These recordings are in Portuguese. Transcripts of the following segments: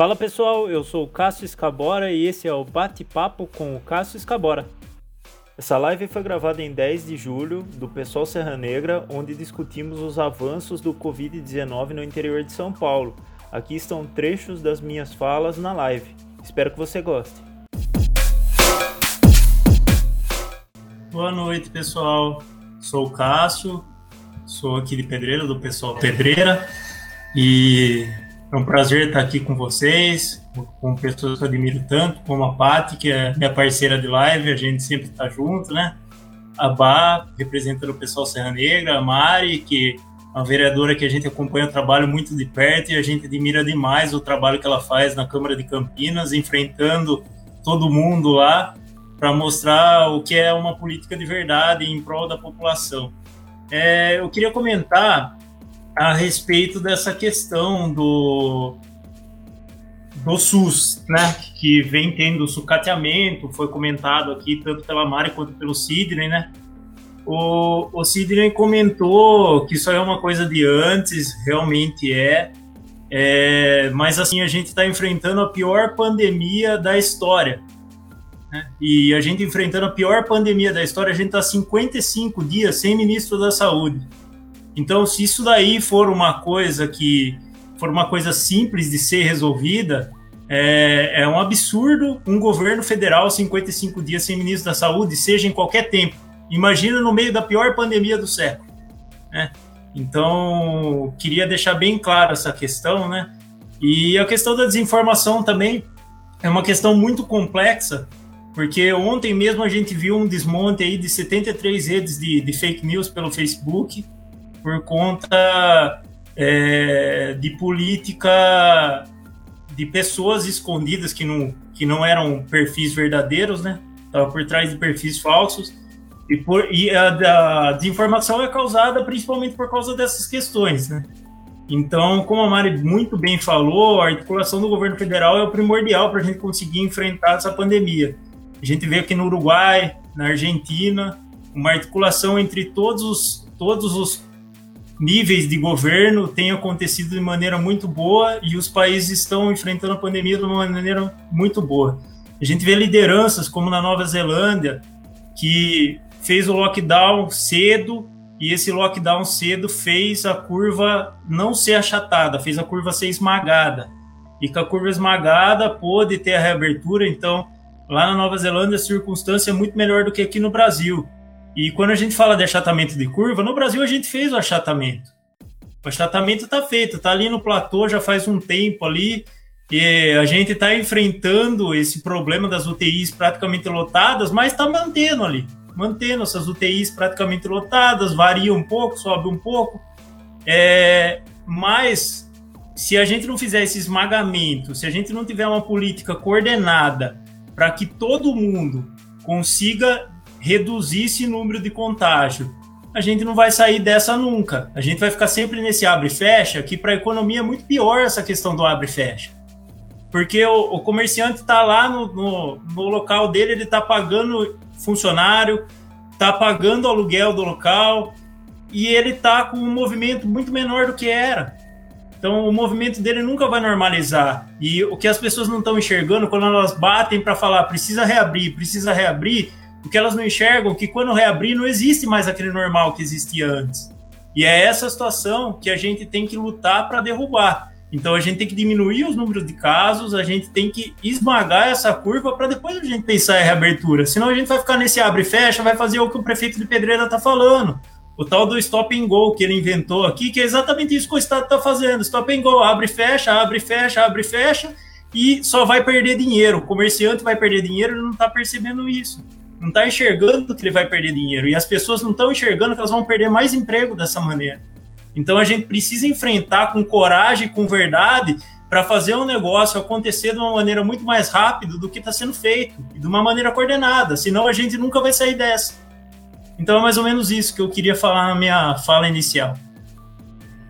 Fala pessoal, eu sou o Cássio Escabora e esse é o Bate-Papo com o Cássio Escabora. Essa live foi gravada em 10 de julho do Pessoal Serra Negra, onde discutimos os avanços do Covid-19 no interior de São Paulo. Aqui estão trechos das minhas falas na live. Espero que você goste. Boa noite, pessoal. Sou o Cássio, sou aqui de Pedreira, do Pessoal Pedreira, e é um prazer estar aqui com vocês, com pessoas que eu admiro tanto, como a Paty, que é minha parceira de live, a gente sempre está junto, né? A Bá, representando o pessoal Serra Negra, a Mari, que é uma vereadora que a gente acompanha o trabalho muito de perto e a gente admira demais o trabalho que ela faz na Câmara de Campinas, enfrentando todo mundo lá para mostrar o que é uma política de verdade em prol da população. É, eu queria comentar a respeito dessa questão do, do SUS, né, que vem tendo sucateamento, foi comentado aqui tanto pela Mari quanto pelo Sidney, né, o, o Sidney comentou que isso é uma coisa de antes, realmente é, é mas assim, a gente está enfrentando a pior pandemia da história, né, e a gente enfrentando a pior pandemia da história, a gente está 55 dias sem ministro da saúde, então, se isso daí for uma coisa que for uma coisa simples de ser resolvida, é, é um absurdo um governo federal 55 dias sem ministro da saúde, seja em qualquer tempo. Imagina no meio da pior pandemia do século. Né? Então, queria deixar bem claro essa questão, né? E a questão da desinformação também é uma questão muito complexa, porque ontem mesmo a gente viu um desmonte aí de 73 redes de, de fake news pelo Facebook, por conta é, de política de pessoas escondidas que não, que não eram perfis verdadeiros, né? Estava por trás de perfis falsos. E, por, e a, a desinformação é causada principalmente por causa dessas questões, né? Então, como a Mari muito bem falou, a articulação do governo federal é o primordial para a gente conseguir enfrentar essa pandemia. A gente vê aqui no Uruguai, na Argentina, uma articulação entre todos os, todos os níveis de governo têm acontecido de maneira muito boa e os países estão enfrentando a pandemia de uma maneira muito boa. A gente vê lideranças como na Nova Zelândia, que fez o lockdown cedo e esse lockdown cedo fez a curva não ser achatada, fez a curva ser esmagada. E com a curva esmagada pôde ter a reabertura, então lá na Nova Zelândia a circunstância é muito melhor do que aqui no Brasil. E quando a gente fala de achatamento de curva, no Brasil a gente fez o achatamento. O achatamento está feito, está ali no platô já faz um tempo ali, e a gente está enfrentando esse problema das UTIs praticamente lotadas, mas está mantendo ali, mantendo essas UTIs praticamente lotadas, varia um pouco, sobe um pouco. É, mas se a gente não fizer esse esmagamento, se a gente não tiver uma política coordenada para que todo mundo consiga reduzir esse número de contágio, a gente não vai sair dessa nunca. A gente vai ficar sempre nesse abre e fecha, que para a economia é muito pior essa questão do abre e fecha. Porque o, o comerciante está lá no, no, no, local dele, ele está pagando funcionário, está pagando aluguel do local, e ele está com um movimento muito menor do que era. Então o movimento dele nunca vai normalizar. E o que as pessoas não estão enxergando quando elas batem para falar precisa reabrir, precisa reabrir, porque elas não enxergam que quando reabrir não existe mais aquele normal que existia antes. E é essa situação que a gente tem que lutar para derrubar. Então a gente tem que diminuir os números de casos, a gente tem que esmagar essa curva para depois a gente pensar em reabertura. Senão a gente vai ficar nesse abre e fecha, vai fazer o que o prefeito de Pedreira está falando. O tal do stop and go que ele inventou aqui, que é exatamente isso que o Estado está fazendo. Stop and go, abre e fecha, abre e fecha, abre e fecha, e só vai perder dinheiro. O comerciante vai perder dinheiro e não está percebendo isso não está enxergando que ele vai perder dinheiro e as pessoas não estão enxergando que elas vão perder mais emprego dessa maneira. Então a gente precisa enfrentar com coragem, com verdade, para fazer um negócio acontecer de uma maneira muito mais rápida do que está sendo feito e de uma maneira coordenada. Senão a gente nunca vai sair dessa. Então é mais ou menos isso que eu queria falar na minha fala inicial.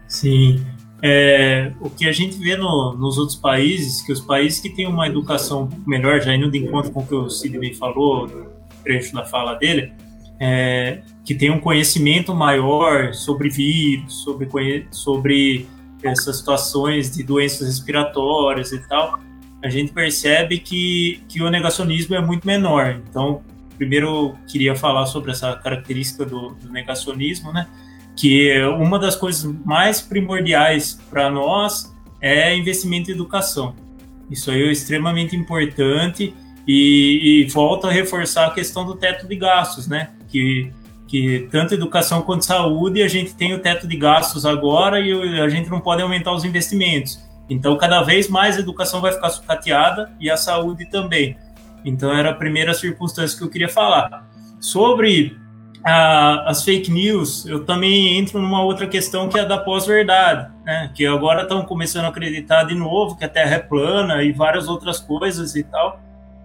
Sim. É, o que a gente vê no, nos outros países, que os países que têm uma educação melhor, já indo de encontro com o que o Sidney falou, trecho da fala dele, é, que tem um conhecimento maior sobre vírus, sobre, sobre essas situações de doenças respiratórias e tal, a gente percebe que, que o negacionismo é muito menor. Então, primeiro eu queria falar sobre essa característica do, do negacionismo, né? Que uma das coisas mais primordiais para nós é investimento em educação. Isso aí é extremamente importante e, e volta a reforçar a questão do teto de gastos, né? Que que tanto educação quanto saúde a gente tem o teto de gastos agora e a gente não pode aumentar os investimentos. Então, cada vez mais a educação vai ficar sucateada e a saúde também. Então, era a primeira circunstância que eu queria falar. Sobre a, as fake news, eu também entro numa outra questão que é a da pós-verdade, né? que agora estão começando a acreditar de novo que a Terra é plana e várias outras coisas e tal.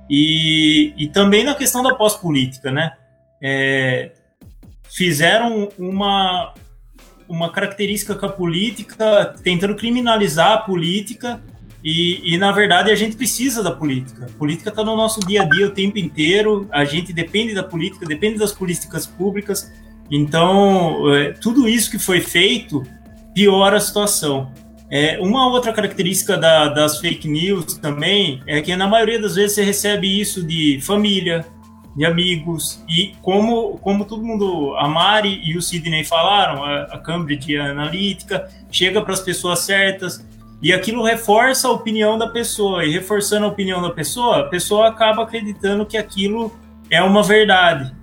E, e também na questão da pós-política, né? É, fizeram uma, uma característica com a política, tentando criminalizar a política, e, e, na verdade a gente precisa da política. A política está no nosso dia a dia o tempo inteiro, a gente depende da política, depende das políticas públicas, então é, tudo isso que foi feito piora a situação. É, uma outra característica da, das fake news também é que na maioria das vezes você recebe isso de família, de amigos. E como, como todo mundo, a Mari e o Sidney falaram, a, a Cambridge Analytica chega para as pessoas certas e aquilo reforça a opinião da pessoa. E reforçando a opinião da pessoa, a pessoa acaba acreditando que aquilo é uma verdade.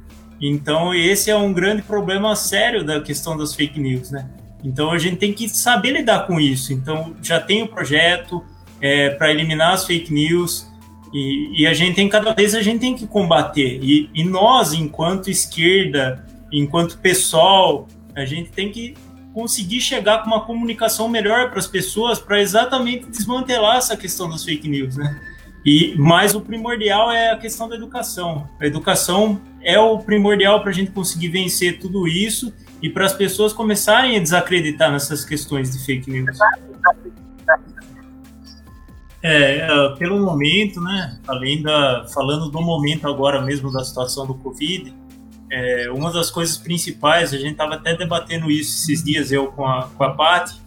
Então, esse é um grande problema sério da questão das fake news, né? Então, a gente tem que saber lidar com isso. Então, já tem o projeto é, para eliminar as fake news. E, e, a gente tem, cada vez a gente tem que combater. E, e nós, enquanto esquerda, enquanto pessoal, a gente tem que conseguir chegar com uma comunicação melhor para as pessoas para exatamente desmantelar essa questão das fake news, né? E mais o primordial é a questão da educação. A educação é o primordial para a gente conseguir vencer tudo isso e para as pessoas começarem a desacreditar nessas questões de fake news. É, é, pelo momento, né, além da, falando do momento agora mesmo da situação do Covid, é, uma das coisas principais, a gente estava até debatendo isso esses dias, eu com a, com a Paty,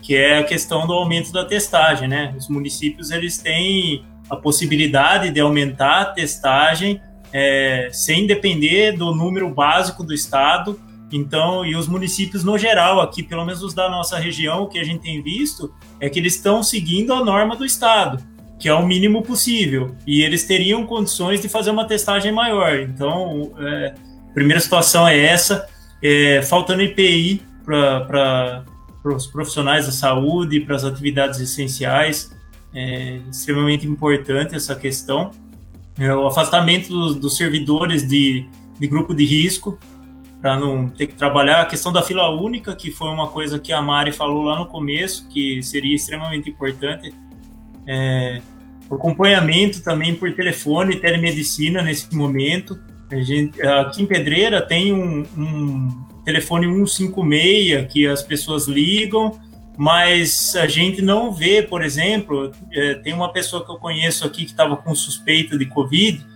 que é a questão do aumento da testagem, né? Os municípios, eles têm a possibilidade de aumentar a testagem é, sem depender do número básico do estado, então, e os municípios no geral, aqui, pelo menos os da nossa região, o que a gente tem visto é que eles estão seguindo a norma do Estado, que é o mínimo possível. E eles teriam condições de fazer uma testagem maior. Então, é, a primeira situação é essa, é, faltando IPI para os profissionais da saúde, para as atividades essenciais. É extremamente importante essa questão. É, o afastamento dos, dos servidores de, de grupo de risco, para não ter que trabalhar. A questão da fila única, que foi uma coisa que a Mari falou lá no começo, que seria extremamente importante. É, acompanhamento também por telefone, telemedicina nesse momento. A gente, aqui em Pedreira tem um, um telefone 156 que as pessoas ligam, mas a gente não vê, por exemplo, é, tem uma pessoa que eu conheço aqui que estava com suspeita de Covid,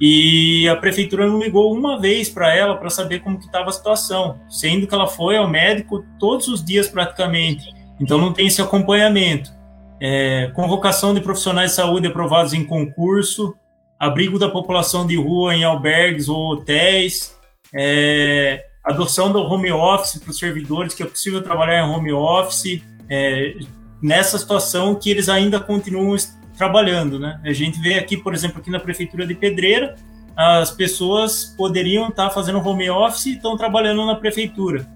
e a prefeitura não ligou uma vez para ela para saber como que estava a situação, sendo que ela foi ao médico todos os dias praticamente. Então não tem esse acompanhamento. É, convocação de profissionais de saúde aprovados em concurso, abrigo da população de rua em albergues ou hotéis, é, adoção do home office para os servidores, que é possível trabalhar em home office, é, nessa situação que eles ainda continuam trabalhando, né? A gente vê aqui, por exemplo, aqui na prefeitura de Pedreira, as pessoas poderiam estar fazendo home office e estão trabalhando na prefeitura.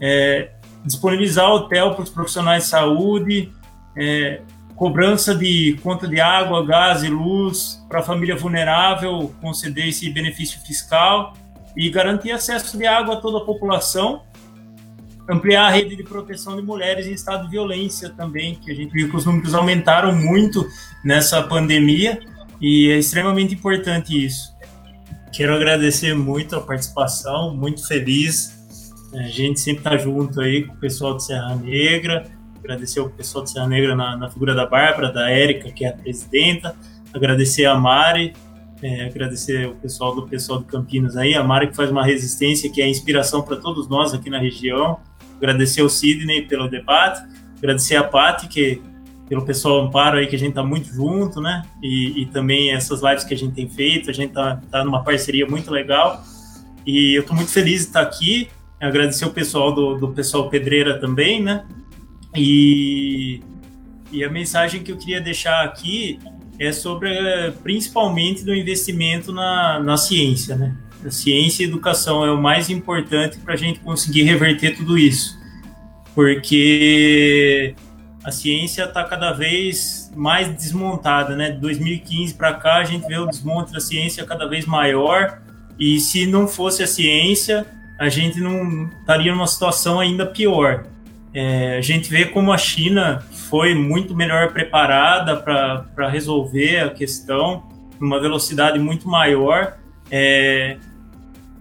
É, disponibilizar hotel para os profissionais de saúde, é, cobrança de conta de água, gás e luz para a família vulnerável, conceder esse benefício fiscal e garantir acesso de água a toda a população ampliar a rede de proteção de mulheres em estado de violência também, que a gente viu que os números aumentaram muito nessa pandemia e é extremamente importante isso. Quero agradecer muito a participação, muito feliz. A gente sempre está junto aí com o pessoal de Serra Negra. Agradecer o pessoal de Serra Negra na, na figura da Bárbara, da Érica, que é a presidenta. Agradecer a Mari, é, agradecer o pessoal do pessoal de Campinas aí, a Mari que faz uma resistência que é inspiração para todos nós aqui na região agradecer ao Sidney pelo debate Agradecer a Paty, que pelo pessoal Amparo aí, que a gente tá muito junto, né? E, e também essas lives que a gente tem feito, a gente tá, tá numa parceria muito legal. E eu tô muito feliz de estar aqui. Agradecer o pessoal do, do pessoal Pedreira também, né? E, e a mensagem que eu queria deixar aqui é sobre principalmente do investimento na, na ciência, né? Ciência e educação é o mais importante para a gente conseguir reverter tudo isso, porque a ciência está cada vez mais desmontada, né? De 2015 para cá a gente vê o desmonte da ciência cada vez maior e se não fosse a ciência a gente não estaria numa situação ainda pior. É, a gente vê como a China foi muito melhor preparada para resolver a questão numa velocidade muito maior. É,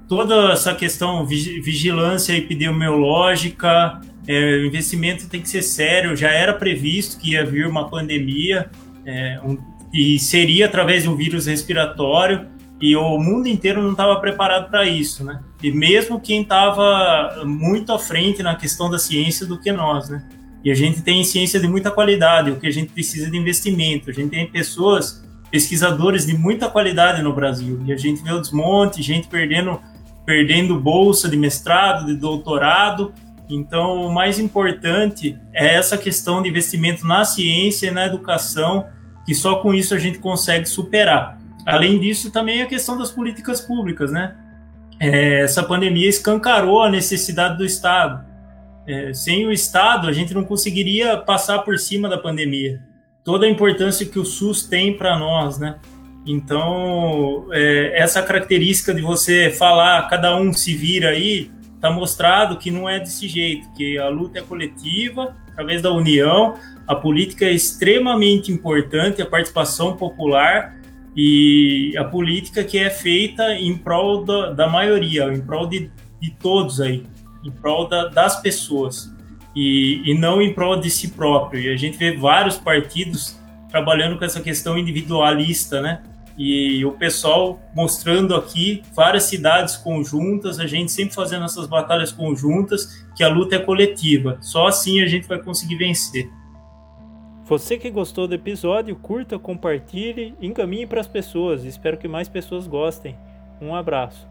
toda essa questão vigilância epidemiológica, é, o investimento tem que ser sério. Já era previsto que ia vir uma pandemia é, um, e seria através de um vírus respiratório e o mundo inteiro não estava preparado para isso, né? E mesmo quem estava muito à frente na questão da ciência do que nós, né? E a gente tem ciência de muita qualidade, o que a gente precisa de investimento. A gente tem pessoas, pesquisadores de muita qualidade no Brasil. E a gente vê o desmonte, gente perdendo, perdendo bolsa de mestrado, de doutorado. Então, o mais importante é essa questão de investimento na ciência e na educação, que só com isso a gente consegue superar. Além disso, também a questão das políticas públicas, né? É, essa pandemia escancarou a necessidade do Estado. É, sem o Estado, a gente não conseguiria passar por cima da pandemia. Toda a importância que o SUS tem para nós, né? Então, é, essa característica de você falar, cada um se vira aí, está mostrado que não é desse jeito, que a luta é coletiva, através da união, a política é extremamente importante, a participação popular, e a política que é feita em prol da, da maioria, em prol de, de todos aí, em prol da, das pessoas e, e não em prol de si próprio. E a gente vê vários partidos trabalhando com essa questão individualista, né? E o pessoal mostrando aqui várias cidades conjuntas, a gente sempre fazendo essas batalhas conjuntas, que a luta é coletiva. Só assim a gente vai conseguir vencer. Você que gostou do episódio, curta, compartilhe, encaminhe para as pessoas. Espero que mais pessoas gostem. Um abraço.